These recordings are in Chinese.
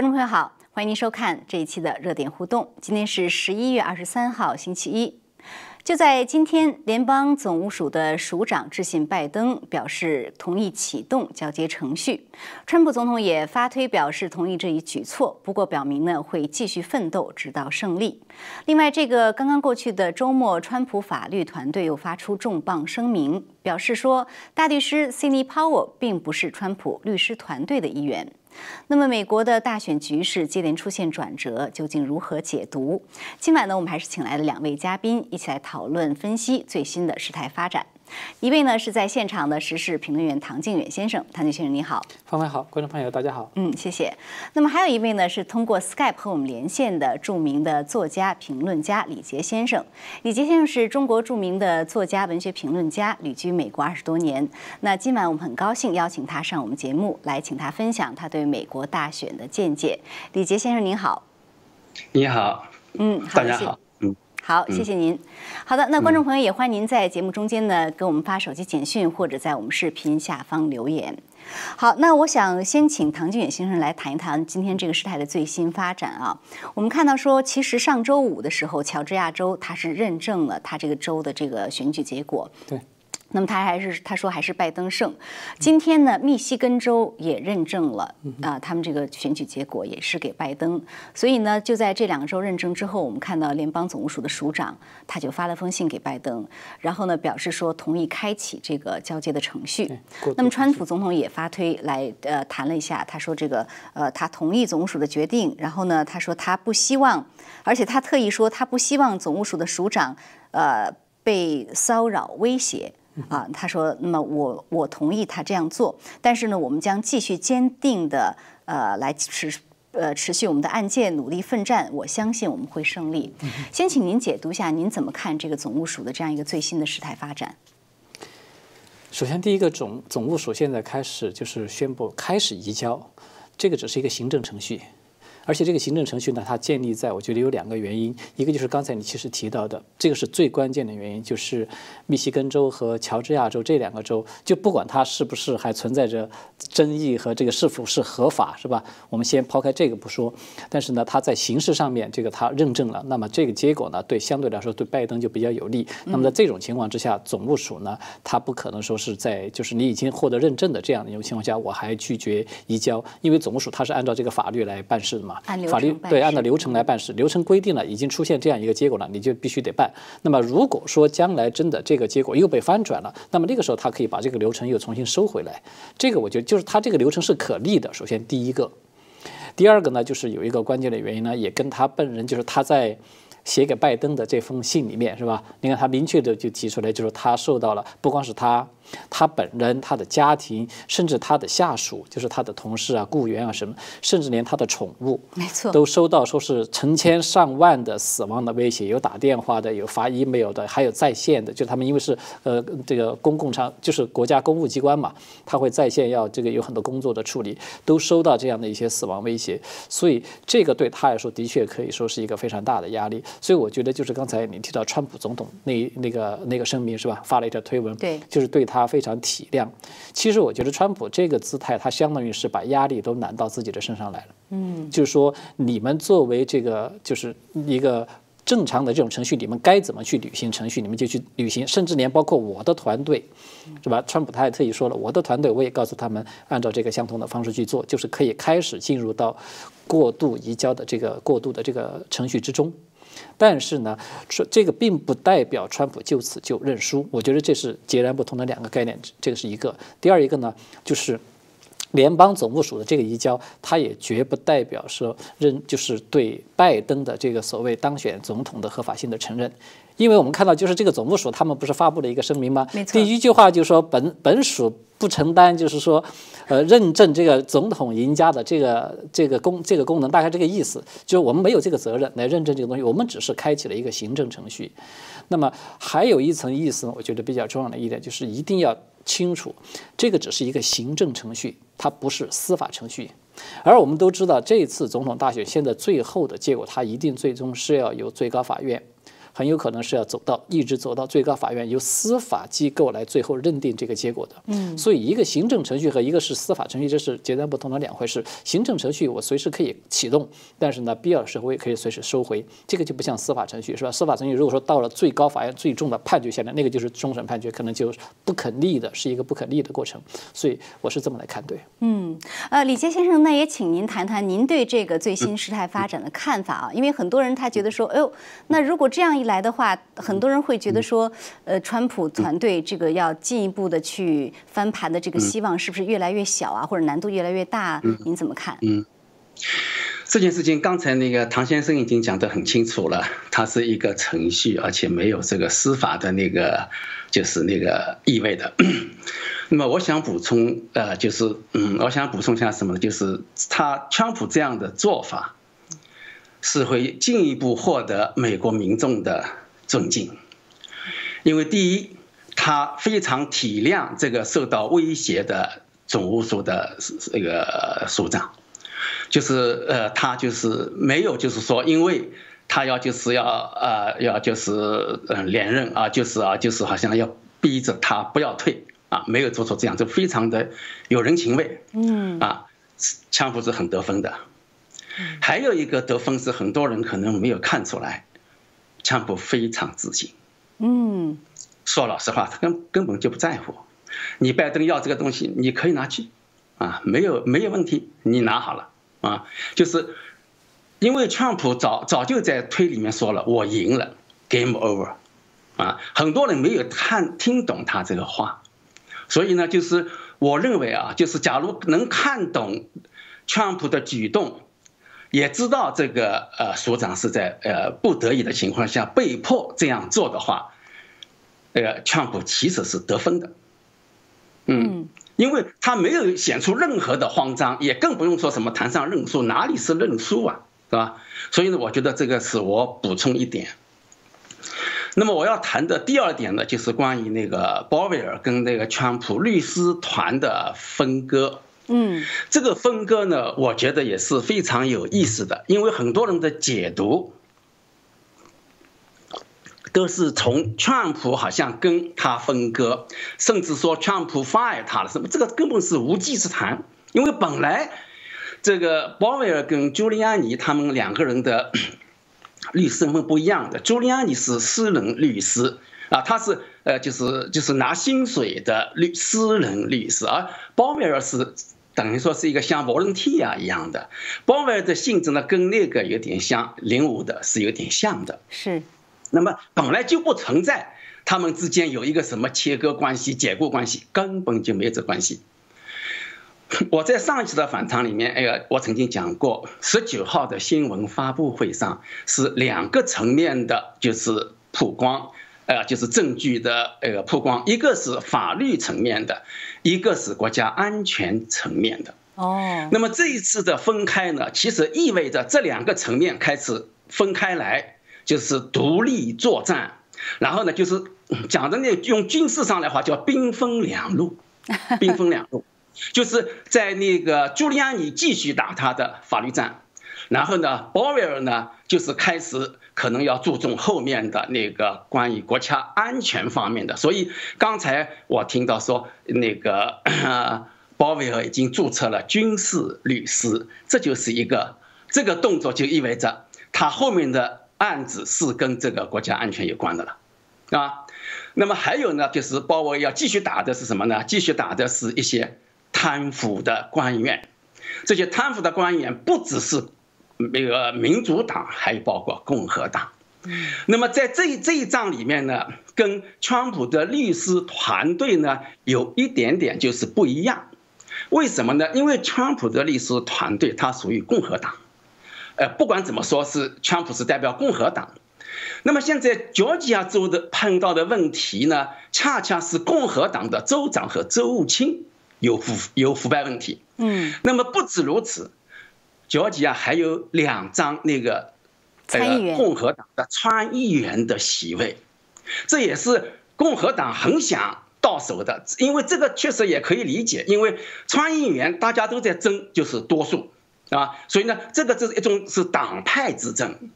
观众朋友好，欢迎您收看这一期的热点互动。今天是十一月二十三号，星期一。就在今天，联邦总务署的署长致信拜登，表示同意启动交接程序。川普总统也发推表示同意这一举措，不过表明呢会继续奋斗直到胜利。另外，这个刚刚过去的周末，川普法律团队又发出重磅声明，表示说大律师 Cindy Powell 并不是川普律师团队的一员。那么，美国的大选局势接连出现转折，究竟如何解读？今晚呢，我们还是请来了两位嘉宾，一起来讨论分析最新的事态发展。一位呢是在现场的时事评论员唐靖远先生，唐靖先生你好，方方好，观众朋友大家好，嗯，谢谢。那么还有一位呢是通过 Skype 和我们连线的著名的作家评论家李杰先生，李杰先生是中国著名的作家、文学评论家，旅居美国二十多年。那今晚我们很高兴邀请他上我们节目来，请他分享他对美国大选的见解。李杰先生您好，你好，嗯，大家好。好，谢谢您。好的，那观众朋友也欢迎您在节目中间呢给我们发手机简讯，或者在我们视频下方留言。好，那我想先请唐俊远先生来谈一谈今天这个事态的最新发展啊。我们看到说，其实上周五的时候，乔治亚州他是认证了他这个州的这个选举结果。对。那么他还是他说还是拜登胜。今天呢，密西根州也认证了啊，他们这个选举结果也是给拜登。所以呢，就在这两个州认证之后，我们看到联邦总务署的署长他就发了封信给拜登，然后呢表示说同意开启这个交接的程序。那么川普总统也发推来呃谈了一下，他说这个呃他同意总务署的决定，然后呢他说他不希望，而且他特意说他不希望总务署的署长呃被骚扰威胁。啊，他说，那么我我同意他这样做，但是呢，我们将继续坚定的呃来持呃持续我们的案件，努力奋战，我相信我们会胜利。先请您解读一下，您怎么看这个总务署的这样一个最新的事态发展？首先，第一个总总务署现在开始就是宣布开始移交，这个只是一个行政程序。而且这个行政程序呢，它建立在我觉得有两个原因，一个就是刚才你其实提到的，这个是最关键的原因，就是密西根州和乔治亚州这两个州，就不管它是不是还存在着争议和这个是否是合法，是吧？我们先抛开这个不说，但是呢，它在形式上面这个它认证了，那么这个结果呢，对相对来说对拜登就比较有利。那么在这种情况之下，总务署呢，它不可能说是在就是你已经获得认证的这样的一种情况下，我还拒绝移交，因为总务署它是按照这个法律来办事的嘛。法律对按照流程来办事，流程规定了已经出现这样一个结果了，你就必须得办。那么如果说将来真的这个结果又被翻转了，那么那个时候他可以把这个流程又重新收回来。这个我觉得就是他这个流程是可逆的。首先第一个，第二个呢，就是有一个关键的原因呢，也跟他本人就是他在写给拜登的这封信里面是吧？你看他明确的就提出来，就是他受到了不光是他。他本人、他的家庭，甚至他的下属，就是他的同事啊、雇员啊什么，甚至连他的宠物，没错，都收到说是成千上万的死亡的威胁，有打电话的，有发 email 的，还有在线的。就他们因为是呃这个公共场，就是国家公务机关嘛，他会在线要这个有很多工作的处理，都收到这样的一些死亡威胁。所以这个对他来说的确可以说是一个非常大的压力。所以我觉得就是刚才你提到川普总统那那个那个声明是吧？发了一条推文，对，就是对他。他非常体谅，其实我觉得川普这个姿态，他相当于是把压力都揽到自己的身上来了。嗯，就是说，你们作为这个就是一个正常的这种程序，你们该怎么去履行程序，你们就去履行，甚至连包括我的团队，是吧？川普他也特意说了，我的团队我也告诉他们，按照这个相同的方式去做，就是可以开始进入到过度移交的这个过渡的这个程序之中。但是呢，说这个并不代表川普就此就认输，我觉得这是截然不同的两个概念。这个是一个。第二一个呢，就是联邦总务署的这个移交，它也绝不代表说认就是对拜登的这个所谓当选总统的合法性的承认。因为我们看到，就是这个总务署他们不是发布了一个声明吗？第一句话就说本本署不承担，就是说，呃，认证这个总统赢家的这个这个功这个功能，大概这个意思，就是我们没有这个责任来认证这个东西，我们只是开启了一个行政程序。那么还有一层意思呢，我觉得比较重要的一点就是一定要清楚，这个只是一个行政程序，它不是司法程序。而我们都知道，这次总统大选现在最后的结果，它一定最终是要由最高法院。很有可能是要走到一直走到最高法院，由司法机构来最后认定这个结果的。嗯，所以一个行政程序和一个是司法程序，这是截然不同的两回事。行政程序我随时可以启动，但是呢，必要的时候我也可以随时收回。这个就不像司法程序，是吧？司法程序如果说到了最高法院最重的判决下来，那个就是终审判决，可能就不可逆的，是一个不可逆的过程。所以我是这么来看，对。嗯，呃，李杰先生，那也请您谈谈您对这个最新事态发展的看法啊？因为很多人他觉得说，哎呦，那如果这样一来的话，很多人会觉得说，呃，川普团队这个要进一步的去翻盘的这个希望是不是越来越小啊，或者难度越来越大？您怎么看？嗯，这件事情刚才那个唐先生已经讲得很清楚了，它是一个程序，而且没有这个司法的那个就是那个意味的。那么我想补充，呃，就是嗯，我想补充一下什么呢？就是他川普这样的做法，是会进一步获得美国民众的尊敬，因为第一，他非常体谅这个受到威胁的总务署的这个署长，就是呃，他就是没有就是说，因为他要就是要呃要就是嗯连任啊，就是啊就是好像要逼着他不要退。啊，没有做出这样，就非常的有人情味。嗯，啊，枪普是很得分的。还有一个得分是很多人可能没有看出来，川普非常自信。嗯，说老实话，他根根本就不在乎。你拜登要这个东西，你可以拿去，啊，没有没有问题，你拿好了啊。就是因为川普早早就在推里面说了，我赢了，game over，啊，很多人没有看听懂他这个话。所以呢，就是我认为啊，就是假如能看懂川普的举动，也知道这个呃所长是在呃不得已的情况下被迫这样做的话，呃，川普其实是得分的，嗯，因为他没有显出任何的慌张，也更不用说什么谈上认输，哪里是认输啊，是吧？所以呢，我觉得这个是我补充一点。那么我要谈的第二点呢，就是关于那个鲍威尔跟那个川普律师团的分割。嗯，这个分割呢，我觉得也是非常有意思的，因为很多人的解读都是从川普好像跟他分割，甚至说川普 fire 他了什么，这个根本是无稽之谈。因为本来这个鲍威尔跟朱利安尼他们两个人的。律师身份不一样的，朱利安尼是私人律师啊，他是呃就是就是拿薪水的律私人律师，而鲍威尔是等于说是一个像 volunteer 一样的，鲍威尔的性质呢跟那个有点像，零五的是有点像的，是，那么本来就不存在他们之间有一个什么切割关系、解雇关系，根本就没有这关系。我在上一次的访谈里面，哎呀，我曾经讲过，十九号的新闻发布会上是两个层面的，就是曝光，呃，就是证据的那个曝光，一个是法律层面的，一个是国家安全层面的。哦。那么这一次的分开呢，其实意味着这两个层面开始分开来，就是独立作战，然后呢，就是讲的那用军事上来话叫兵分两路，兵分两路。就是在那个朱利安尼继续打他的法律战，然后呢，鲍威尔呢就是开始可能要注重后面的那个关于国家安全方面的。所以刚才我听到说那个 鲍威尔已经注册了军事律师，这就是一个这个动作就意味着他后面的案子是跟这个国家安全有关的了，啊。那么还有呢，就是鲍威尔要继续打的是什么呢？继续打的是一些。贪腐的官员，这些贪腐的官员不只是那个民主党，还有包括共和党。那么在这这一仗里面呢，跟川普的律师团队呢有一点点就是不一样。为什么呢？因为川普的律师团队他属于共和党，呃，不管怎么说，是川普是代表共和党。那么现在乔治亚州的碰到的问题呢，恰恰是共和党的州长和州务卿。有腐有腐败问题，嗯，那么不止如此，乔吉亚还有两张那个参议员共和党的参议员的席位，这也是共和党很想到手的，因为这个确实也可以理解，因为参议员大家都在争，就是多数啊，所以呢，这个这是一种是党派之争。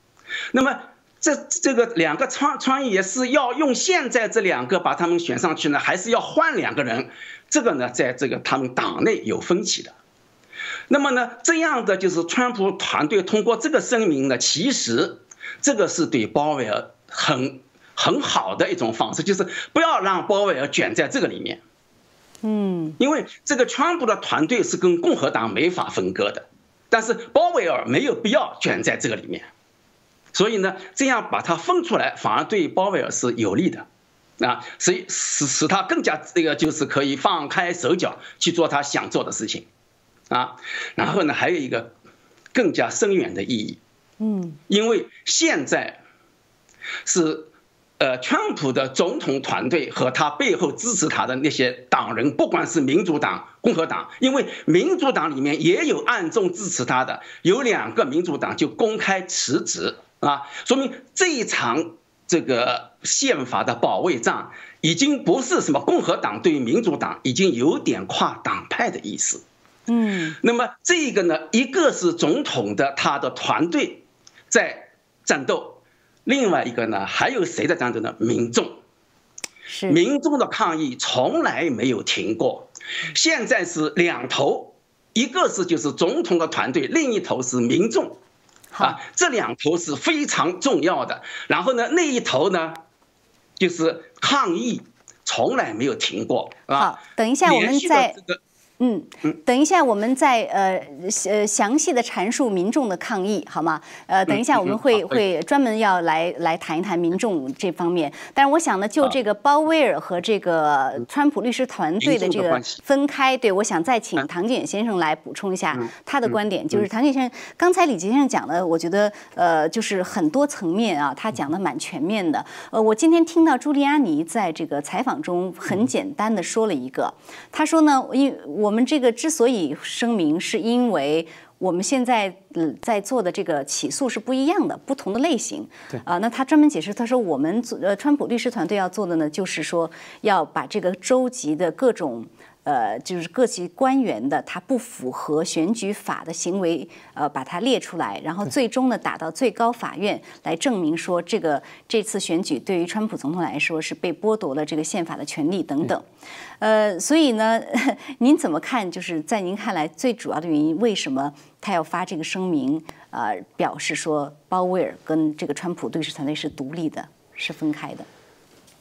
那么这这个两个创创意是要用现在这两个把他们选上去呢，还是要换两个人？这个呢，在这个他们党内有分歧的。那么呢，这样的就是川普团队通过这个声明呢，其实这个是对鲍威尔很很好的一种方式，就是不要让鲍威尔卷在这个里面。嗯，因为这个川普的团队是跟共和党没法分割的，但是鲍威尔没有必要卷在这个里面，所以呢，这样把它分出来，反而对鲍威尔是有利的，啊，所以使使他更加这个就是可以放开手脚去做他想做的事情。啊，然后呢，还有一个更加深远的意义，嗯，因为现在是呃，川普的总统团队和他背后支持他的那些党人，不管是民主党、共和党，因为民主党里面也有暗中支持他的，有两个民主党就公开辞职。啊，说明这一场这个宪法的保卫战已经不是什么共和党对民主党，已经有点跨党派的意思。嗯，那么这个呢，一个是总统的他的团队在战斗，另外一个呢，还有谁在战斗呢？民众，是。民众的抗议从来没有停过，现在是两头，一个是就是总统的团队，另一头是民众，好。啊，这两头是非常重要的。然后呢，那一头呢，就是抗议从来没有停过，啊。好，，等一下我们再这个嗯，等一下，我们再呃呃详细的阐述民众的抗议，好吗？呃，等一下我们会会专门要来来谈一谈民众这方面。但是我想呢，就这个鲍威尔和这个川普律师团队的这个分开，对我想再请唐简先生来补充一下他的观点。就是唐简先生刚才李杰先生讲的，我觉得呃就是很多层面啊，他讲的蛮全面的。呃，我今天听到朱利安尼在这个采访中很简单的说了一个，他说呢，因我们这个之所以声明，是因为我们现在嗯在做的这个起诉是不一样的，不同的类型。对啊、那他专门解释，他说我们做呃川普律师团队要做的呢，就是说要把这个州级的各种。呃，就是各级官员的他不符合选举法的行为，呃，把它列出来，然后最终呢打到最高法院来证明说这个这次选举对于川普总统来说是被剥夺了这个宪法的权利等等。呃，所以呢，您怎么看？就是在您看来，最主要的原因，为什么他要发这个声明？呃，表示说鲍威尔跟这个川普律师团队是独立的，是分开的。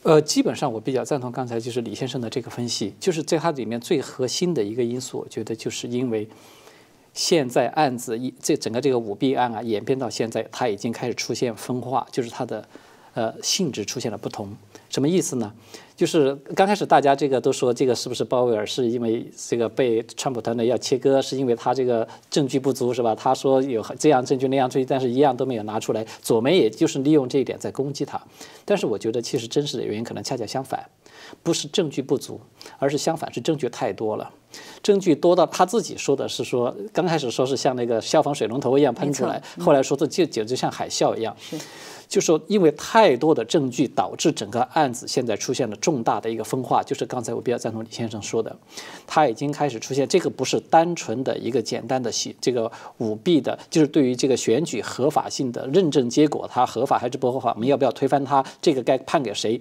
呃，基本上我比较赞同刚才就是李先生的这个分析，就是在它里面最核心的一个因素，我觉得就是因为现在案子一这整个这个舞弊案啊演变到现在，它已经开始出现分化，就是它的呃性质出现了不同。什么意思呢？就是刚开始大家这个都说这个是不是鲍威尔是因为这个被川普团队要切割，是因为他这个证据不足是吧？他说有这样证据那样证据，但是一样都没有拿出来。左媒也就是利用这一点在攻击他，但是我觉得其实真实的原因可能恰恰相反，不是证据不足，而是相反是证据太多了。证据多到他自己说的是说，刚开始说是像那个消防水龙头一样喷出来，后来说这就简直像海啸一样。就说因为太多的证据导致整个案子现在出现了重大的一个分化，就是刚才我比较赞同李先生说的，他已经开始出现这个不是单纯的一个简单的戏，这个舞弊的，就是对于这个选举合法性的认证结果，它合法还是不合法，我们要不要推翻它，这个该判给谁？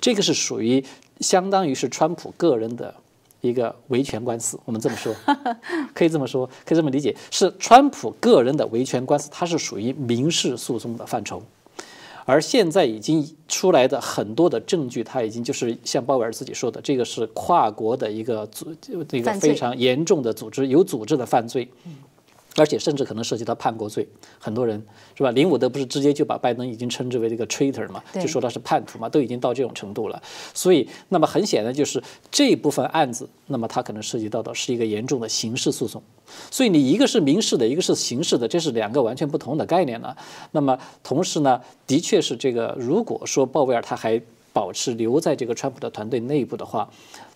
这个是属于相当于是川普个人的。一个维权官司，我们这么说，可以这么说，可以这么理解，是川普个人的维权官司，它是属于民事诉讼的范畴。而现在已经出来的很多的证据，他已经就是像鲍威尔自己说的，这个是跨国的一个组，一个非常严重的组织，有组织的犯罪。而且甚至可能涉及到叛国罪，很多人是吧？林伍德不是直接就把拜登已经称之为这个 traitor 嘛，就说他是叛徒嘛，都已经到这种程度了。所以，那么很显然就是这部分案子，那么它可能涉及到的是一个严重的刑事诉讼。所以你一个是民事的，一个是刑事的，这是两个完全不同的概念了。那么同时呢，的确是这个，如果说鲍威尔他还保持留在这个川普的团队内部的话，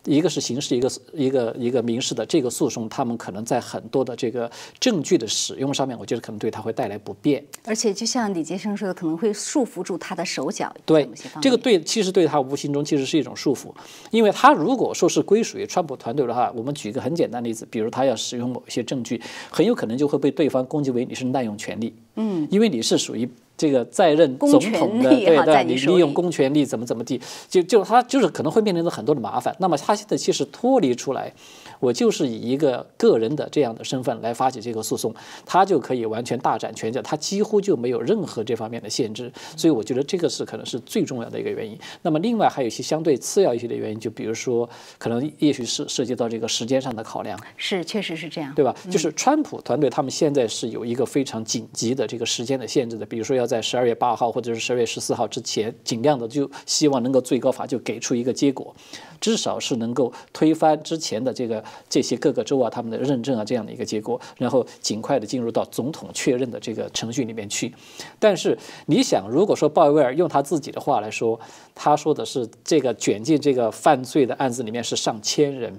一个是刑事，一个一个一个民事的这个诉讼，他们可能在很多的这个证据的使用上面，我觉得可能对他会带来不便。而且就像李杰生说的，可能会束缚住他的手脚。对这个对，其实对他无形中其实是一种束缚，因为他如果说是归属于川普团队的话，我们举一个很简单的例子，比如他要使用某一些证据，很有可能就会被对方攻击为你是滥用权力，嗯，因为你是属于这个在任总统的，对对，你利用公权力怎么怎么地，就就他就是可能会面临着很多的麻烦。那么他现在其实脱离出来。我就是以一个个人的这样的身份来发起这个诉讼，他就可以完全大展拳脚，他几乎就没有任何这方面的限制，所以我觉得这个是可能是最重要的一个原因。那么另外还有一些相对次要一些的原因，就比如说可能也许是涉及到这个时间上的考量，是确实是这样，对吧？就是川普团队他们现在是有一个非常紧急的这个时间的限制的，比如说要在十二月八号或者是十二月十四号之前，尽量的就希望能够最高法就给出一个结果。至少是能够推翻之前的这个这些各个州啊他们的认证啊这样的一个结果，然后尽快的进入到总统确认的这个程序里面去。但是你想，如果说鲍威尔用他自己的话来说，他说的是这个卷进这个犯罪的案子里面是上千人，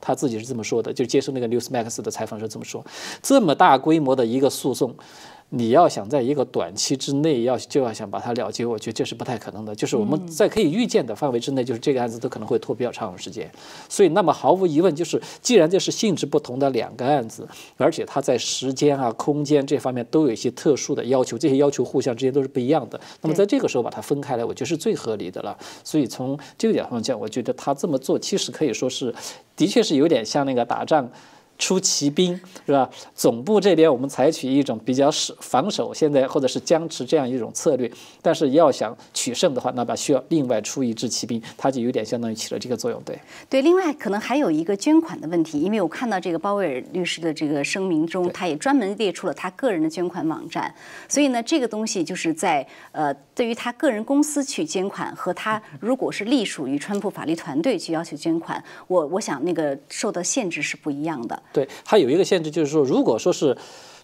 他自己是这么说的，就接受那个 Newsmax 的采访时这么说，这么大规模的一个诉讼。你要想在一个短期之内要就要想把它了结，我觉得这是不太可能的。就是我们在可以预见的范围之内，就是这个案子都可能会拖比较长的时间。所以，那么毫无疑问，就是既然这是性质不同的两个案子，而且它在时间啊、空间这方面都有一些特殊的要求，这些要求互相之间都是不一样的。那么在这个时候把它分开来，我觉得是最合理的了。所以从这个角度上讲，我觉得他这么做其实可以说是，的确是有点像那个打仗。出骑兵是吧？总部这边我们采取一种比较守防守，现在或者是僵持这样一种策略。但是要想取胜的话，那么需要另外出一支骑兵，它就有点相当于起了这个作用。对对，另外可能还有一个捐款的问题，因为我看到这个鲍威尔律师的这个声明中，他也专门列出了他个人的捐款网站。所以呢，这个东西就是在呃，对于他个人公司去捐款和他如果是隶属于川普法律团队去要求捐款，我我想那个受到限制是不一样的。对，它有一个限制，就是说，如果说是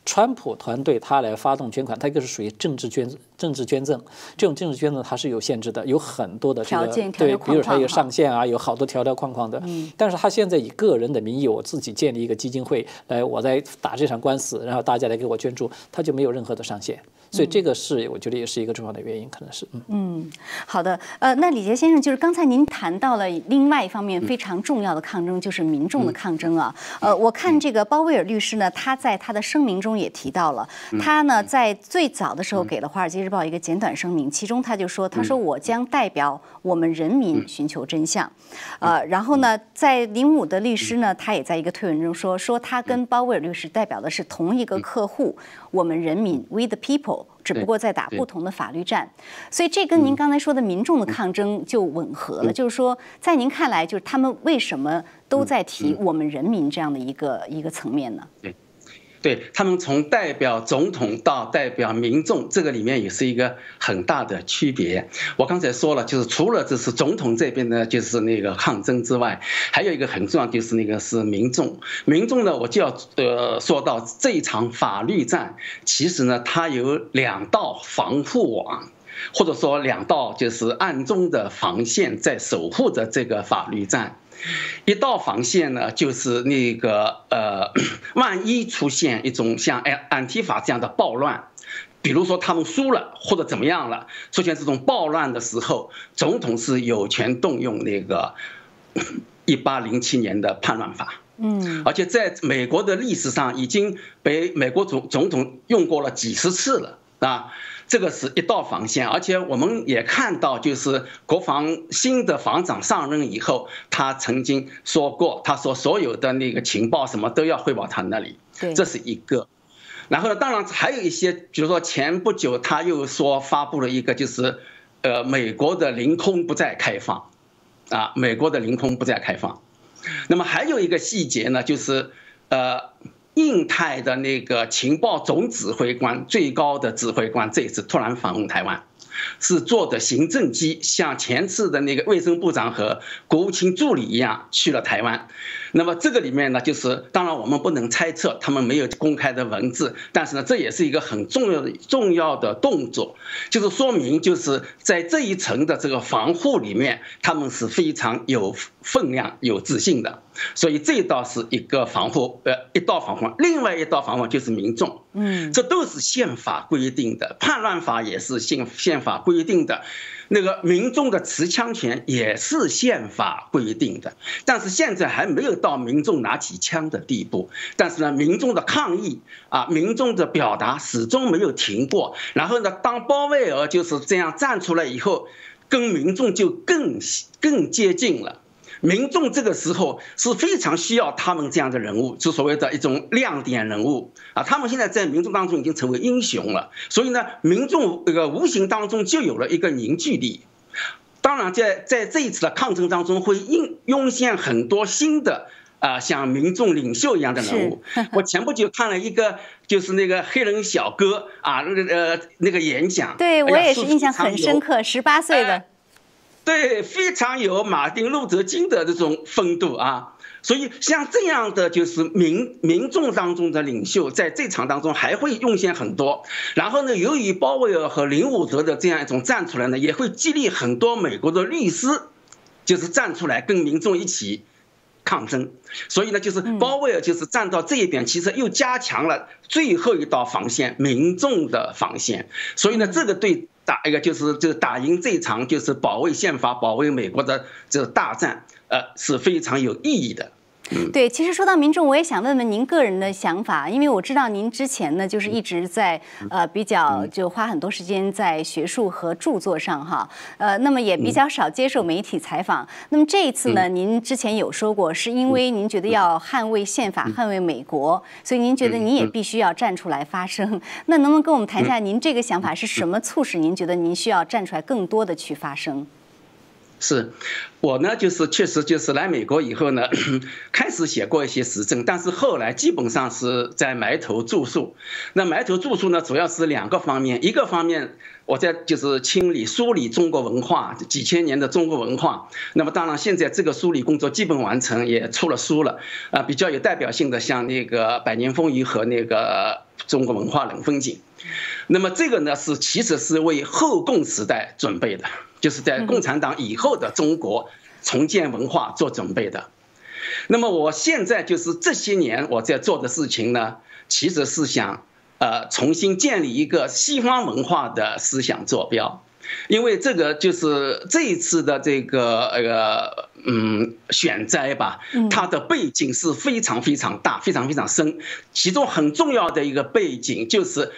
川普团队他来发动捐款，它一个是属于政治捐政治捐赠，这种政治捐赠它是有限制的，有很多的条件，对，比如它有上限啊，有好多条条框框的。嗯。但是他现在以个人的名义，我自己建立一个基金会来，我在打这场官司，然后大家来给我捐助，他就没有任何的上限。所以这个是我觉得也是一个重要的原因，可能是。嗯嗯好的。呃那李杰先生就是刚才您谈到了另外一方面非常重要的抗争，就是民众的抗争啊呃我看这个鲍威尔律师呢，他在他的声明中也提到了，他呢在最早的时候给了《华尔街日报》一个简短声明，其中他就说他说我将代表我们人民寻求真相，呃然后呢在林武的律师呢，他也在一个推文中说说他跟鲍威尔律师代表的是同一个客户，我们人民 We the people。只不过在打不同的法律战，所以这跟您刚才说的民众的抗争就吻合了。就是说，在您看来，就是他们为什么都在提我们人民这样的一个一个层面呢？对。对他们从代表总统到代表民众，这个里面也是一个很大的区别。我刚才说了，就是除了这是总统这边呢，就是那个抗争之外，还有一个很重要，就是那个是民众。民众呢，我就要呃说到这一场法律战，其实呢，它有两道防护网，或者说两道就是暗中的防线在守护着这个法律战。一道防线呢，就是那个呃，万一出现一种像安安提法这样的暴乱，比如说他们输了或者怎么样了，出现这种暴乱的时候，总统是有权动用那个一八零七年的叛乱法。嗯，而且在美国的历史上已经被美国总总统用过了几十次了啊。这个是一道防线，而且我们也看到，就是国防新的防长上任以后，他曾经说过，他说所有的那个情报什么都要汇报他那里，这是一个。然后呢，当然还有一些，比如说前不久他又说发布了一个，就是呃，美国的领空不再开放，啊，美国的领空不再开放。那么还有一个细节呢，就是呃。印太的那个情报总指挥官、最高的指挥官这一次突然访问台湾。是坐的行政机，像前次的那个卫生部长和国务卿助理一样去了台湾。那么这个里面呢，就是当然我们不能猜测，他们没有公开的文字，但是呢，这也是一个很重要的重要的动作，就是说明就是在这一层的这个防护里面，他们是非常有分量、有自信的。所以这道是一个防护，呃，一道防护。另外一道防护就是民众，嗯，这都是宪法规定的，叛乱法也是宪宪法规定的。那个民众的持枪权也是宪法规定的，但是现在还没有到民众拿起枪的地步。但是呢，民众的抗议啊，民众的表达始终没有停过。然后呢，当鲍威尔就是这样站出来以后，跟民众就更更接近了。民众这个时候是非常需要他们这样的人物，就所谓的一种亮点人物啊。他们现在在民众当中已经成为英雄了，所以呢，民众这个无形当中就有了一个凝聚力。当然，在在这一次的抗争当中，会应涌现很多新的啊，像民众领袖一样的人物。我前不久看了一个，就是那个黑人小哥啊，那个呃那个演讲，对我也是印象很深刻，十八岁的。对，非常有马丁路德金的这种风度啊，所以像这样的就是民民众当中的领袖，在这场当中还会涌现很多。然后呢，由于鲍威尔和林伍德的这样一种站出来呢，也会激励很多美国的律师，就是站出来跟民众一起抗争。所以呢，就是鲍威尔就是站到这一边，其实又加强了最后一道防线——民众的防线。所以呢，这个对。打一个就是就打赢这场就是保卫宪法、保卫美国的这个大战，呃，是非常有意义的。对，其实说到民众，我也想问问您个人的想法，因为我知道您之前呢，就是一直在呃比较就花很多时间在学术和著作上哈，呃，那么也比较少接受媒体采访。那么这一次呢，您之前有说过，是因为您觉得要捍卫宪法、捍卫美国，所以您觉得您也必须要站出来发声。那能不能跟我们谈一下，您这个想法是什么促使您觉得您需要站出来更多的去发声？是，我呢就是确实就是来美国以后呢，开始写过一些时政，但是后来基本上是在埋头著述。那埋头著述呢，主要是两个方面，一个方面我在就是清理梳理中国文化几千年的中国文化。那么当然现在这个梳理工作基本完成，也出了书了。啊，比较有代表性的像那个《百年风雨》和那个《中国文化冷风景》。那么这个呢是其实是为后共时代准备的。就是在共产党以后的中国重建文化做准备的。那么我现在就是这些年我在做的事情呢，其实是想呃重新建立一个西方文化的思想坐标，因为这个就是这一次的这个呃嗯选灾吧，它的背景是非常非常大、非常非常深，其中很重要的一个背景就是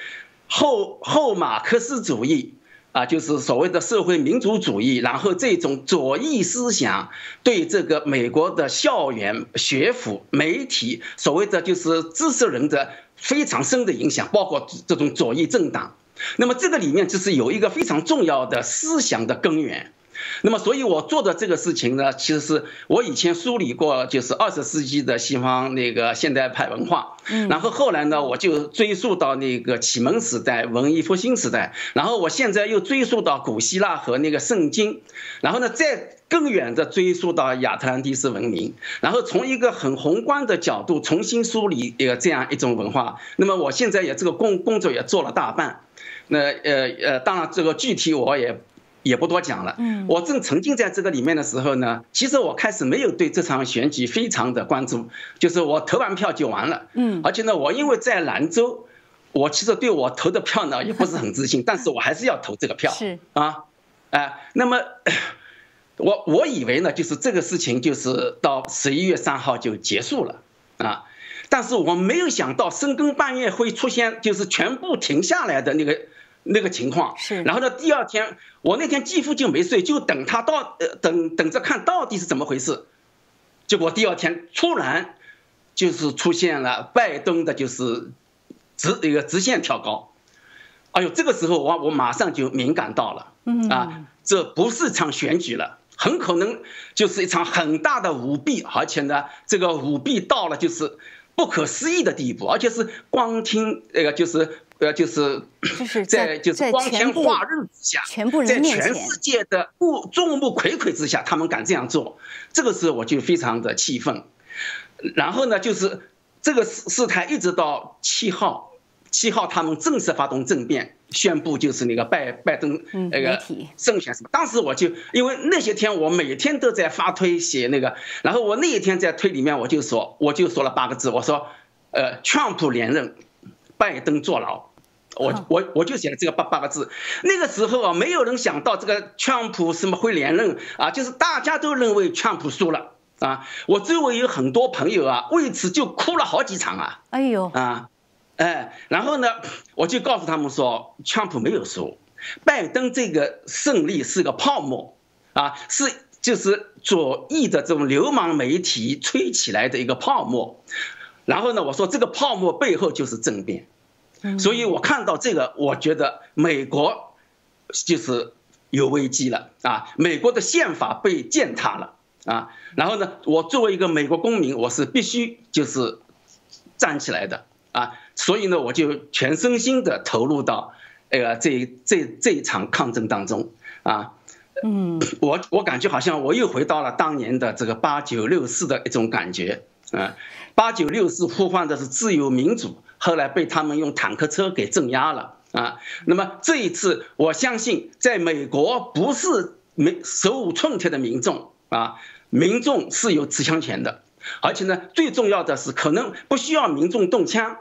后后马克思主义。啊，就是所谓的社会民主主义，然后这种左翼思想对这个美国的校园、学府、媒体，所谓的就是知识人的非常深的影响，包括这种左翼政党。那么这个里面就是有一个非常重要的思想的根源。那么，所以我做的这个事情呢，其实是我以前梳理过，就是二十世纪的西方那个现代派文化，嗯，然后后来呢，我就追溯到那个启蒙时代、文艺复兴时代，然后我现在又追溯到古希腊和那个圣经，然后呢，再更远的追溯到亚特兰蒂斯文明，然后从一个很宏观的角度重新梳理一个这样一种文化。那么我现在也这个工工作也做了大半，那呃呃，当然这个具体我也。也不多讲了。嗯，我正沉浸在这个里面的时候呢，其实我开始没有对这场选举非常的关注，就是我投完票就完了。嗯，而且呢，我因为在兰州，我其实对我投的票呢也不是很自信，但是我还是要投这个票。是啊，哎，那么 我我以为呢，就是这个事情就是到十一月三号就结束了啊，但是我没有想到深更半夜会出现就是全部停下来的那个。那个情况是，然后呢，第二天我那天几乎就没睡，就等他到，呃，等等着看到底是怎么回事。结果第二天突然就是出现了拜登的，就是直一个直线跳高。哎呦，这个时候我我马上就敏感到了，啊，这不是场选举了，很可能就是一场很大的舞弊，而且呢，这个舞弊到了就是不可思议的地步，而且是光听那个就是。呃，就是在就是光天化日之下，在全世界的目众目睽睽之下，他们敢这样做，这个时候我就非常的气愤。然后呢，就是这个事事态一直到七号，七号他们正式发动政变，宣布就是那个拜拜登那个胜选什么。当时我就因为那些天我每天都在发推写那个，然后我那一天在推里面我就说，我就说了八个字，我说，呃，川普连任，拜登坐牢。我我我就写了这个八八个字。那个时候啊，没有人想到这个川普什么会连任啊，就是大家都认为川普输了啊。我周围有很多朋友啊，为此就哭了好几场啊。哎呦啊，哎，然后呢，我就告诉他们说，川普没有输，拜登这个胜利是个泡沫啊，是就是左翼的这种流氓媒体吹起来的一个泡沫。然后呢，我说这个泡沫背后就是政变。所以我看到这个，我觉得美国就是有危机了啊！美国的宪法被践踏了啊！然后呢，我作为一个美国公民，我是必须就是站起来的啊！所以呢，我就全身心的投入到那个这这这一场抗争当中啊！嗯，我我感觉好像我又回到了当年的这个八九六四的一种感觉啊！八九六四呼唤的是自由民主。后来被他们用坦克车给镇压了啊！那么这一次，我相信在美国不是没手无寸铁的民众啊，民众是有持枪权的，而且呢，最重要的是可能不需要民众动枪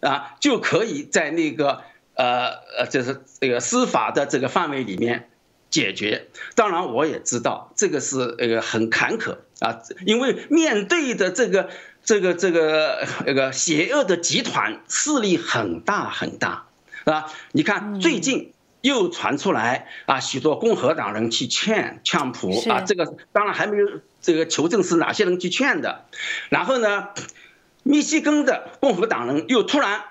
啊，就可以在那个呃呃，就是这个司法的这个范围里面解决。当然，我也知道这个是呃很坎坷啊，因为面对的这个。这个这个那个邪恶的集团势力很大很大，是吧？你看最近又传出来啊，许多共和党人去劝劝普啊，这个当然还没有这个求证是哪些人去劝的。然后呢，密西根的共和党人又突然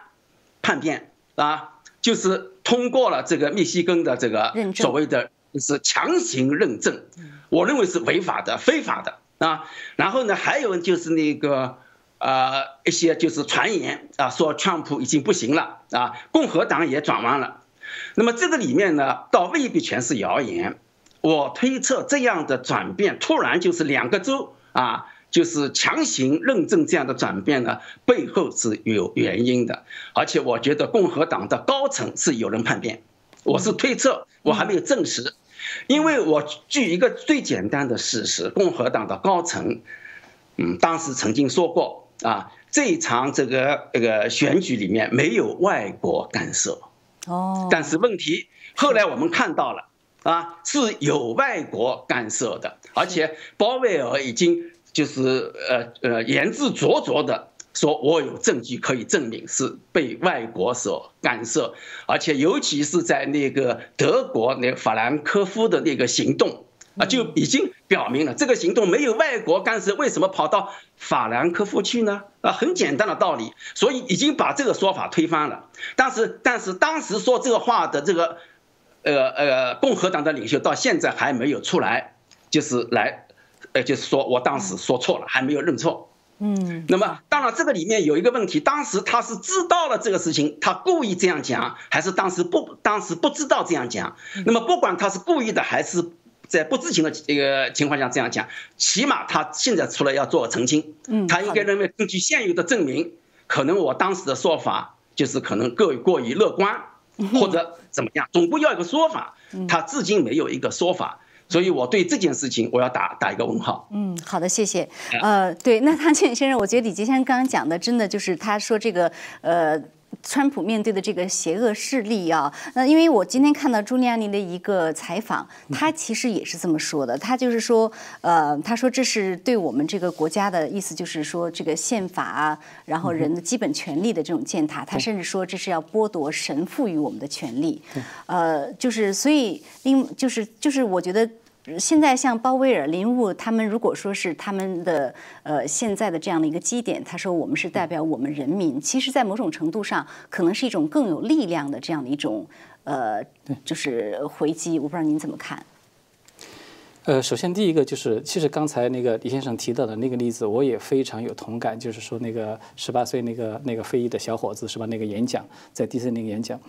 叛变啊，就是通过了这个密西根的这个所谓的就是强行认证，我认为是违法的、非法的。啊，然后呢，还有就是那个，呃，一些就是传言啊，说川普已经不行了啊，共和党也转弯了。那么这个里面呢，倒未必全是谣言。我推测这样的转变，突然就是两个州啊，就是强行认证这样的转变呢，背后是有原因的。而且我觉得共和党的高层是有人叛变，我是推测，我还没有证实。因为我举一个最简单的事实，共和党的高层，嗯，当时曾经说过啊，这场这个这个选举里面没有外国干涉，哦，但是问题后来我们看到了啊，是有外国干涉的，而且鲍威尔已经就是呃呃言之凿凿的。说我有证据可以证明是被外国所干涉，而且尤其是在那个德国那法兰克福的那个行动啊，就已经表明了这个行动没有外国干涉，为什么跑到法兰克福去呢？啊，很简单的道理，所以已经把这个说法推翻了。但是，但是当时说这个话的这个，呃呃，共和党的领袖到现在还没有出来，就是来，呃，就是说我当时说错了，还没有认错。嗯，那么当然，这个里面有一个问题，当时他是知道了这个事情，他故意这样讲，还是当时不当时不知道这样讲？那么不管他是故意的，还是在不知情的这个情况下这样讲，起码他现在出来要做澄清。嗯，他应该认为根据现有的证明，可能我当时的说法就是可能过过于乐观，或者怎么样，总归要有个说法。他至今没有一个说法。所以，我对这件事情，我要打打一个问号。嗯，好的，谢谢。呃，对，那汤建先生，我觉得李杰先生刚刚讲的，真的就是他说这个，呃。川普面对的这个邪恶势力啊，那因为我今天看到朱利安尼的一个采访，他其实也是这么说的。他就是说，呃，他说这是对我们这个国家的意思，就是说这个宪法啊，然后人的基本权利的这种践踏。他甚至说这是要剥夺神赋予我们的权利。呃，就是所以，因就是就是我觉得。现在像鲍威尔、林务他们，如果说是他们的呃现在的这样的一个基点，他说我们是代表我们人民，其实，在某种程度上，可能是一种更有力量的这样的一种呃，就是回击。我不知道您怎么看。呃，首先第一个就是，其实刚才那个李先生提到的那个例子，我也非常有同感。就是说，那个十八岁那个那个非裔的小伙子是吧？那个演讲在 DC 那个演讲，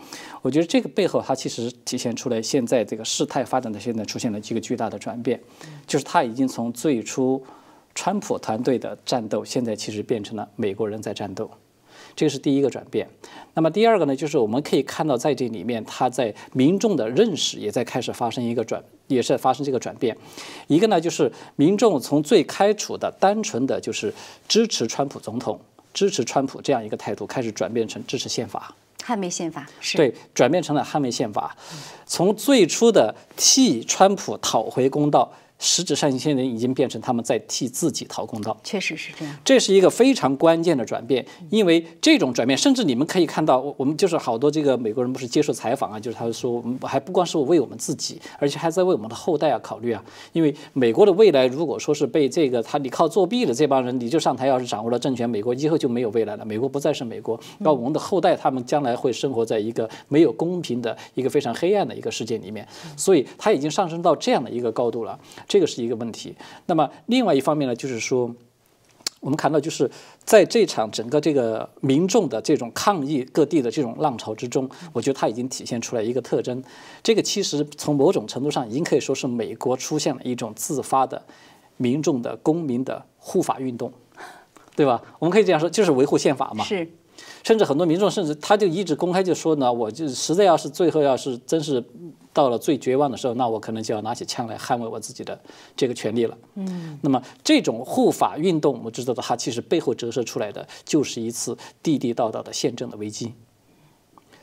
我觉得这个背后，它其实体现出来现在这个事态发展的现在出现了几个巨大的转变，就是他已经从最初川普团队的战斗，现在其实变成了美国人在战斗。这个是第一个转变，那么第二个呢，就是我们可以看到在这里面，他在民众的认识也在开始发生一个转，也是发生这个转变。一个呢，就是民众从最开始的单纯的就是支持川普总统、支持川普这样一个态度，开始转变成支持宪法。捍卫宪法是对，转变成了捍卫宪法，从最初的替川普讨回公道。实质上，一些人已经变成他们在替自己讨公道，确实是这样。这是一个非常关键的转变，因为这种转变，甚至你们可以看到，我们就是好多这个美国人不是接受采访啊，就是他说，我们还不光是为我们自己，而且还在为我们的后代啊考虑啊。因为美国的未来，如果说是被这个他你靠作弊的这帮人你就上台，要是掌握了政权，美国以后就没有未来了，美国不再是美国，那我们的后代他们将来会生活在一个没有公平的一个非常黑暗的一个世界里面，所以他已经上升到这样的一个高度了，这个是一个问题。那么另外一方面呢，就是说，我们看到就是在这场整个这个民众的这种抗议各地的这种浪潮之中，我觉得它已经体现出来一个特征。这个其实从某种程度上已经可以说是美国出现了一种自发的民众的公民的护法运动，对吧？我们可以这样说，就是维护宪法嘛。是。甚至很多民众甚至他就一直公开就说呢，我就实在要是最后要是真是。到了最绝望的时候，那我可能就要拿起枪来捍卫我自己的这个权利了。嗯，那么这种护法运动，我们知道的，它其实背后折射出来的就是一次地地道道的宪政的危机。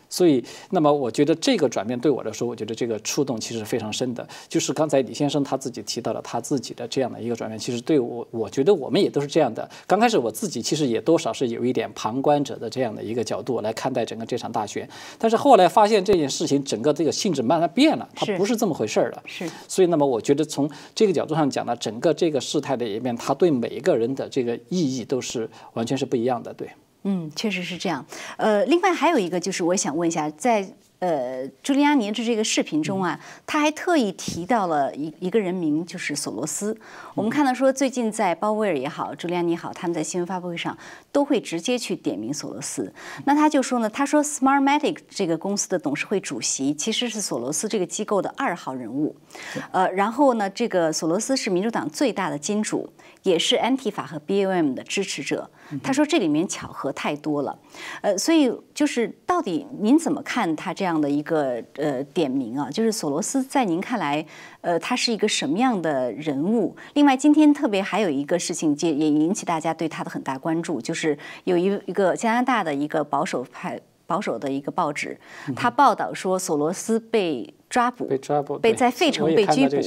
所以，那么我觉得这个转变对我来说，我觉得这个触动其实非常深的。就是刚才李先生他自己提到了他自己的这样的一个转变，其实对我，我觉得我们也都是这样的。刚开始我自己其实也多少是有一点旁观者的这样的一个角度来看待整个这场大选，但是后来发现这件事情整个这个性质慢慢变了，它不是这么回事儿了。是。所以，那么我觉得从这个角度上讲呢，整个这个事态的演变，它对每一个人的这个意义都是完全是不一样的。对。嗯，确实是这样。呃，另外还有一个就是，我想问一下，在。呃，朱利安尼的这个视频中啊，他还特意提到了一一个人名，就是索罗斯。我们看到说，最近在鲍威尔也好，朱利安尼好，他们在新闻发布会上都会直接去点名索罗斯。那他就说呢，他说 Smartmatic 这个公司的董事会主席其实是索罗斯这个机构的二号人物。呃，然后呢，这个索罗斯是民主党最大的金主，也是 Anti 法和 BOM 的支持者。他说这里面巧合太多了。呃，所以就是到底您怎么看他这样？这样的一个呃点名啊，就是索罗斯在您看来，呃，他是一个什么样的人物？另外，今天特别还有一个事情，也也引起大家对他的很大关注，就是有一一个加拿大的一个保守派保守的一个报纸，他报道说索罗斯被。抓捕，被抓捕，被在费城被拘捕，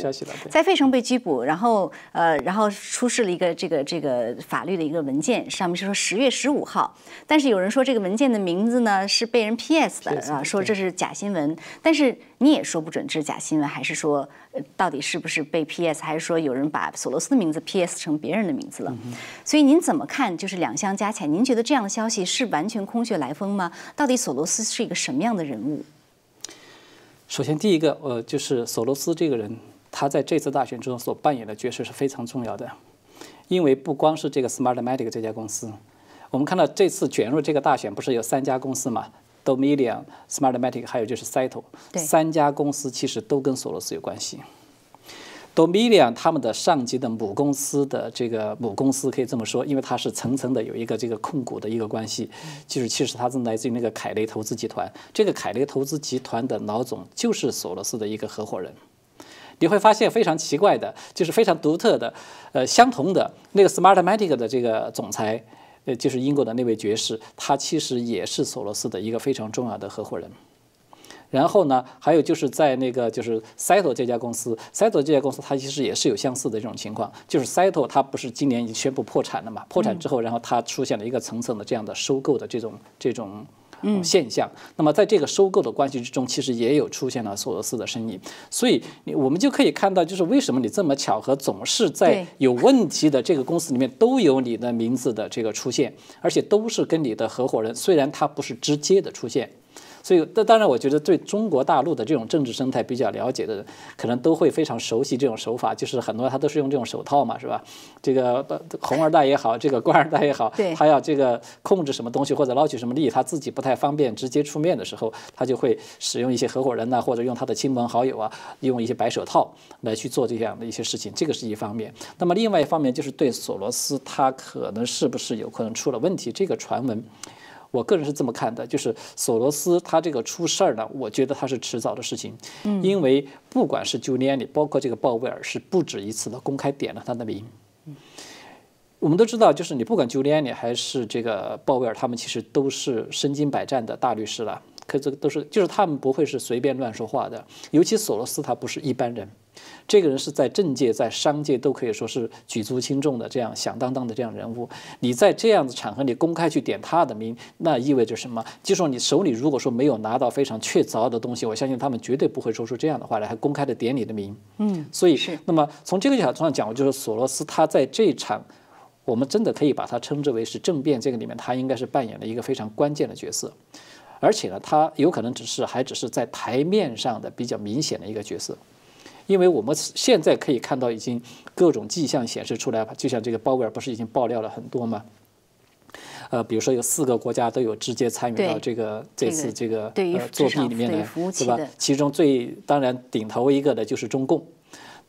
在费城被拘捕，然后呃，然后出示了一个这个这个法律的一个文件，上面是说十月十五号，但是有人说这个文件的名字呢是被人 PS 的啊，说这是假新闻，但是你也说不准这是假新闻，还是说到底是不是被 PS，还是说有人把索罗斯的名字 PS 成别人的名字了？所以您怎么看？就是两相加起来，您觉得这样的消息是完全空穴来风吗？到底索罗斯是一个什么样的人物？首先，第一个，呃，就是索罗斯这个人，他在这次大选中所扮演的角色是非常重要的，因为不光是这个 Smartmatic 这家公司，我们看到这次卷入这个大选不是有三家公司嘛，Dominion、Smartmatic，还有就是 Cyto，三家公司其实都跟索罗斯有关系。Dominion 他们的上级的母公司的这个母公司可以这么说，因为它是层层的有一个这个控股的一个关系，就是其实它是来自于那个凯雷投资集团。这个凯雷投资集团的老总就是索罗斯的一个合伙人。你会发现非常奇怪的，就是非常独特的，呃，相同的那个 Smartmatic 的这个总裁，呃，就是英国的那位爵士，他其实也是索罗斯的一个非常重要的合伙人。然后呢，还有就是在那个就是 Cyto 这家公司，Cyto 这家公司它其实也是有相似的这种情况，就是 Cyto 它不是今年已经宣布破产了嘛？破产之后，然后它出现了一个层层的这样的收购的这种这种现象。那么在这个收购的关系之中，其实也有出现了索罗斯的身影。所以我们就可以看到，就是为什么你这么巧合，总是在有问题的这个公司里面都有你的名字的这个出现，而且都是跟你的合伙人，虽然他不是直接的出现。所以，这当然，我觉得对中国大陆的这种政治生态比较了解的人，可能都会非常熟悉这种手法，就是很多他都是用这种手套嘛，是吧？这个红二代也好，这个官二代也好，他要这个控制什么东西或者捞取什么利益，他自己不太方便直接出面的时候，他就会使用一些合伙人呐，或者用他的亲朋好友啊，用一些白手套来去做这样的一些事情，这个是一方面。那么另外一方面就是对索罗斯他可能是不是有可能出了问题这个传闻。我个人是这么看的，就是索罗斯他这个出事儿呢，我觉得他是迟早的事情，因为不管是 Giuliani，包括这个鲍威尔，是不止一次的公开点了他的名。我们都知道，就是你不管 Giuliani 还是这个鲍威尔，他们其实都是身经百战的大律师了。可这个都是就是他们不会是随便乱说话的，尤其索罗斯他不是一般人。这个人是在政界、在商界都可以说是举足轻重的这样响当当的这样人物。你在这样的场合里公开去点他的名，那意味着什么？就说你手里如果说没有拿到非常确凿的东西，我相信他们绝对不会说出这样的话来，还公开的点你的名。嗯，所以是那么从这个角度上讲，我就是索罗斯他在这场，我们真的可以把他称之为是政变这个里面，他应该是扮演了一个非常关键的角色。而且呢，他有可能只是还只是在台面上的比较明显的一个角色。因为我们现在可以看到，已经各种迹象显示出来，就像这个鲍威尔不是已经爆料了很多吗？呃，比如说有四个国家都有直接参与到这个这次这个呃作弊里面来，是吧？其中最当然顶头一个的就是中共。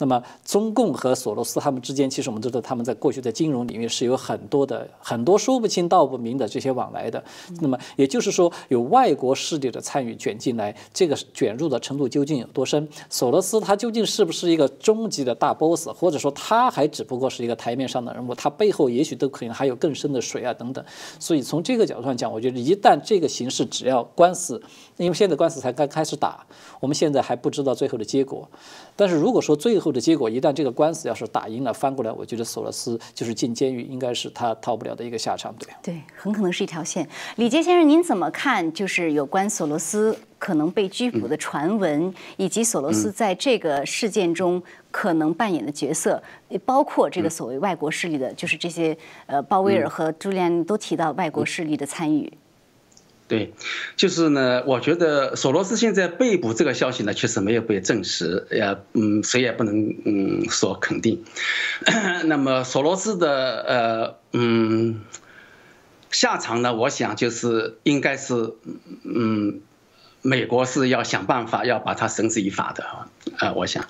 那么，中共和索罗斯他们之间，其实我们知道，他们在过去的金融领域是有很多的、很多说不清道不明的这些往来的。那么，也就是说，有外国势力的参与卷进来，这个卷入的程度究竟有多深？索罗斯他究竟是不是一个终极的大 boss，或者说他还只不过是一个台面上的人物？他背后也许都可能还有更深的水啊等等。所以从这个角度上讲，我觉得一旦这个形势只要官司，因为现在官司才刚开始打，我们现在还不知道最后的结果。但是如果说最后的结果一旦这个官司要是打赢了翻过来，我觉得索罗斯就是进监狱，应该是他逃不了的一个下场，对。对，很可能是一条线。李杰先生，您怎么看？就是有关索罗斯可能被拘捕的传闻，以及索罗斯在这个事件中可能扮演的角色，包括这个所谓外国势力的，就是这些呃，鲍威尔和朱利安都提到外国势力的参与。对，就是呢，我觉得索罗斯现在被捕这个消息呢，确实没有被证实，也嗯，谁也不能嗯说肯定。那么索罗斯的呃嗯下场呢，我想就是应该是嗯，美国是要想办法要把他绳之以法的啊，我想。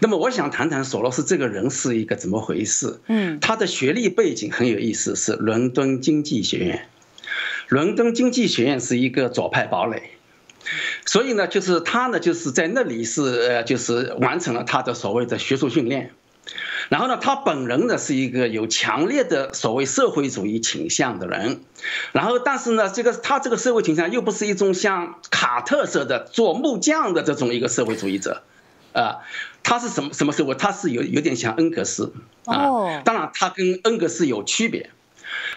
那么我想谈谈索罗斯这个人是一个怎么回事？嗯，他的学历背景很有意思，是伦敦经济学院。伦敦经济学院是一个左派堡垒，所以呢，就是他呢，就是在那里是呃，就是完成了他的所谓的学术训练。然后呢，他本人呢是一个有强烈的所谓社会主义倾向的人。然后，但是呢，这个他这个社会倾向又不是一种像卡特式的做木匠的这种一个社会主义者，啊，他是什么什么社会？他是有有点像恩格斯啊。当然，他跟恩格斯有区别。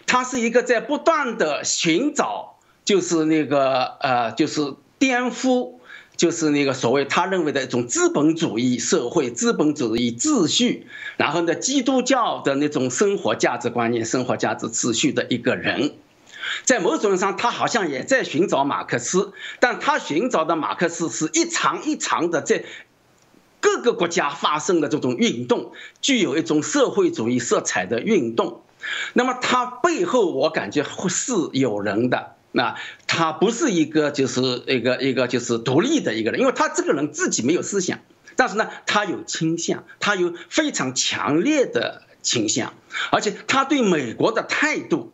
他是一个在不断的寻找，就是那个呃，就是颠覆，就是那个所谓他认为的一种资本主义社会、资本主义秩序，然后呢，基督教的那种生活价值观念、生活价值秩序的一个人，在某种意义上，他好像也在寻找马克思，但他寻找的马克思是一场一场的在各个国家发生的这种运动，具有一种社会主义色彩的运动。那么他背后，我感觉是有人的。那他不是一个，就是一个一个就是独立的一个人，因为他这个人自己没有思想，但是呢，他有倾向，他有非常强烈的倾向，而且他对美国的态度，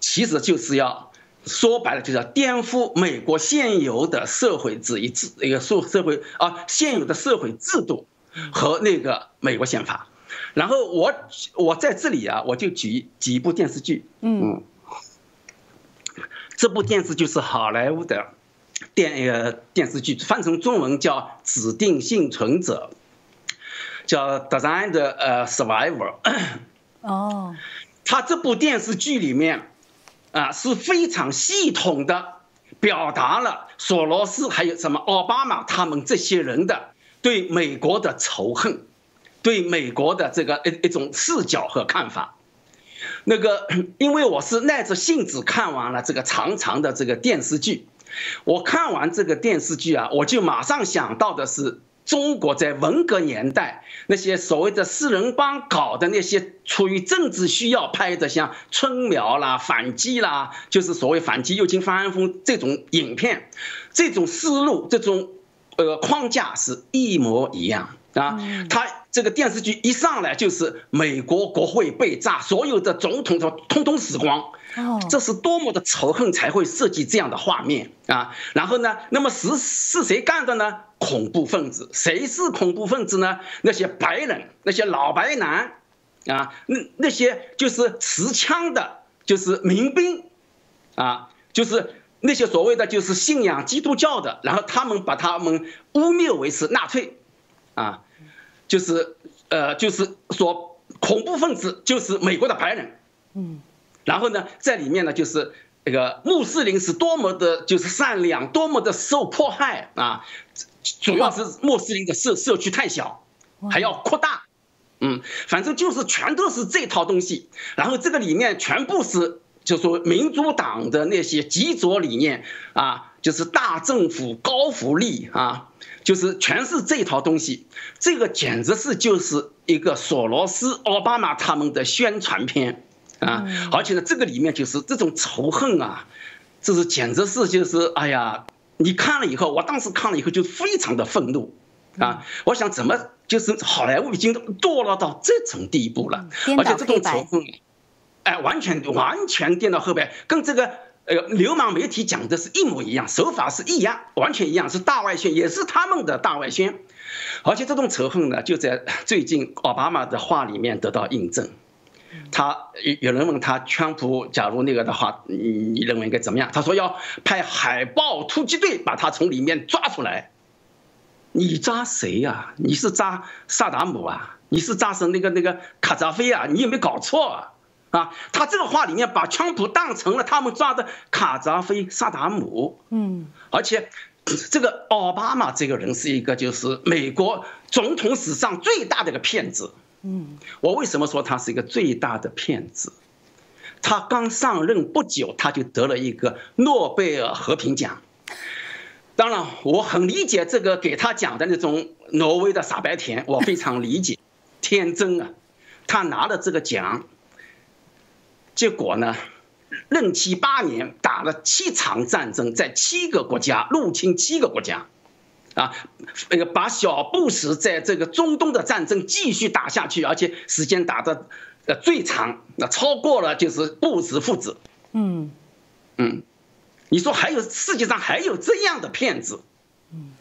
其实就是要说白了，就是要颠覆美国现有的社会主义制一个社社会啊现有的社会制度和那个美国宪法。然后我我在这里啊，我就举几部电视剧。嗯，这部电视剧是好莱坞的电呃电视剧，翻成中文叫《指定幸存者》，叫《Designed 呃 Survivor》。哦，他这部电视剧里面啊是非常系统的表达了索罗斯还有什么奥巴马他们这些人的对美国的仇恨。对美国的这个一一种视角和看法，那个，因为我是耐着性子看完了这个长长的这个电视剧，我看完这个电视剧啊，我就马上想到的是中国在文革年代那些所谓的四人帮搞的那些出于政治需要拍的像春苗啦、反击啦，就是所谓反击右倾翻案风这种影片，这种思路、这种呃框架是一模一样啊，他。这个电视剧一上来就是美国国会被炸，所有的总统都通通死光。哦，这是多么的仇恨才会设计这样的画面啊！然后呢，那么是是谁干的呢？恐怖分子。谁是恐怖分子呢？那些白人，那些老白男，啊，那那些就是持枪的，就是民兵，啊，就是。那些所谓的就是信仰基督教的，然后他们把他们污蔑为是纳粹，啊，就是呃就是说恐怖分子就是美国的白人，嗯，然后呢在里面呢就是那个穆斯林是多么的就是善良，多么的受迫害啊，主要是穆斯林的社社区太小，还要扩大。嗯，反正就是全都是这套东西，然后这个里面全部是，就说民主党的那些极左理念啊，就是大政府、高福利啊，就是全是这套东西。这个简直是就是一个索罗斯、奥巴马他们的宣传片啊！而且呢，这个里面就是这种仇恨啊，这是简直是就是哎呀，你看了以后，我当时看了以后就非常的愤怒。啊，我想怎么就是好莱坞已经堕落到这种地步了，而且这种仇恨，哎，完全完全颠倒黑白，跟这个呃流氓媒体讲的是一模一样，手法是一样，完全一样，是大外宣，也是他们的大外宣，而且这种仇恨呢，就在最近奥巴马的话里面得到印证。他有有人问他，川普假如那个的话，你你认为应该怎么样？他说要派海豹突击队把他从里面抓出来。你抓谁呀？你是扎萨达姆啊？你是扎成那个那个卡扎菲啊？你有没有搞错啊？啊，他这个话里面把川普当成了他们抓的卡扎菲、萨达姆。嗯，而且这个奥巴马这个人是一个就是美国总统史上最大的一个骗子。嗯，我为什么说他是一个最大的骗子？他刚上任不久，他就得了一个诺贝尔和平奖。当然，我很理解这个给他讲的那种挪威的傻白甜，我非常理解，天真啊，他拿了这个奖，结果呢，任期八年，打了七场战争，在七个国家入侵七个国家，啊，那个把小布什在这个中东的战争继续打下去，而且时间打的呃最长，那超过了就是布什父子，嗯，嗯。你说还有世界上还有这样的骗子，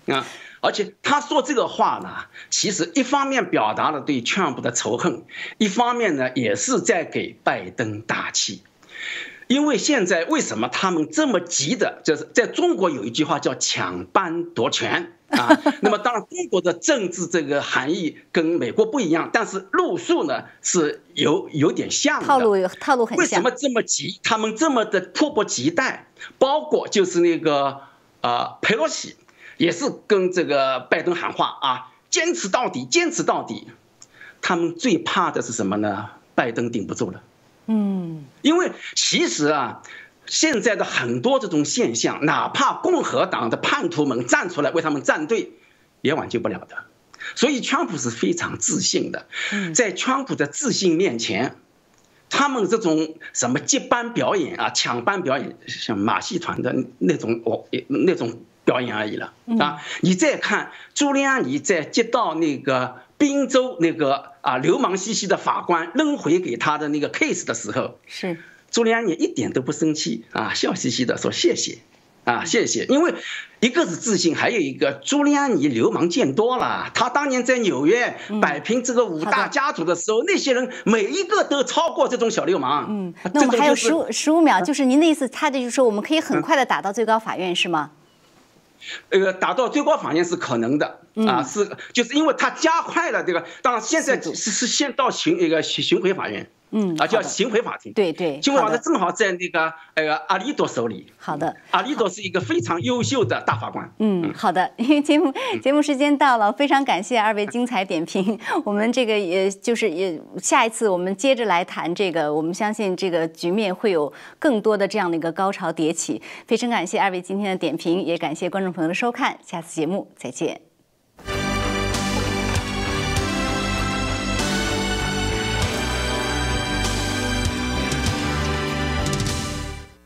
啊！而且他说这个话呢，其实一方面表达了对川普的仇恨，一方面呢也是在给拜登打气。因为现在为什么他们这么急的？就是在中国有一句话叫抢班夺权啊。那么当然，中国的政治这个含义跟美国不一样，但是路数呢是有有点像的。套路套路很像。为什么这么急？他们这么的迫不及待？包括就是那个呃佩洛西，也是跟这个拜登喊话啊，坚持到底，坚持到底。他们最怕的是什么呢？拜登顶不住了。嗯，因为其实啊，现在的很多这种现象，哪怕共和党的叛徒们站出来为他们站队，也挽救不了的。所以，川普是非常自信的。在川普的自信面前，他们这种什么接班表演啊、抢班表演，像马戏团的那种哦，那种表演而已了啊。你再看朱利安尼在接到那个。滨州那个啊，流氓兮兮的法官扔回给他的那个 case 的时候，是朱利安尼一点都不生气啊，笑嘻嘻的说谢谢，啊谢谢，因为一个是自信，还有一个朱利安尼流氓见多了，他当年在纽约摆平这个五大家族的时候，那些人每一个都超过这种小流氓。嗯，那我们还有十五十五秒，就是您的意思，他的就是说我们可以很快的打到最高法院是吗？那个达到最高法院是可能的啊，是就是因为他加快了这个，当然现在是是先到巡一个巡巡回法院。嗯，啊，叫巡回法庭。对对，巡回法庭正好在那个呃阿里多手里。好的，阿里多是一个非常优秀的大法官。嗯，好的，因 为节目节目时间到了，非常感谢二位精彩点评。我们这个也就是也下一次我们接着来谈这个，我们相信这个局面会有更多的这样的一个高潮迭起。非常感谢二位今天的点评，也感谢观众朋友的收看，下次节目再见。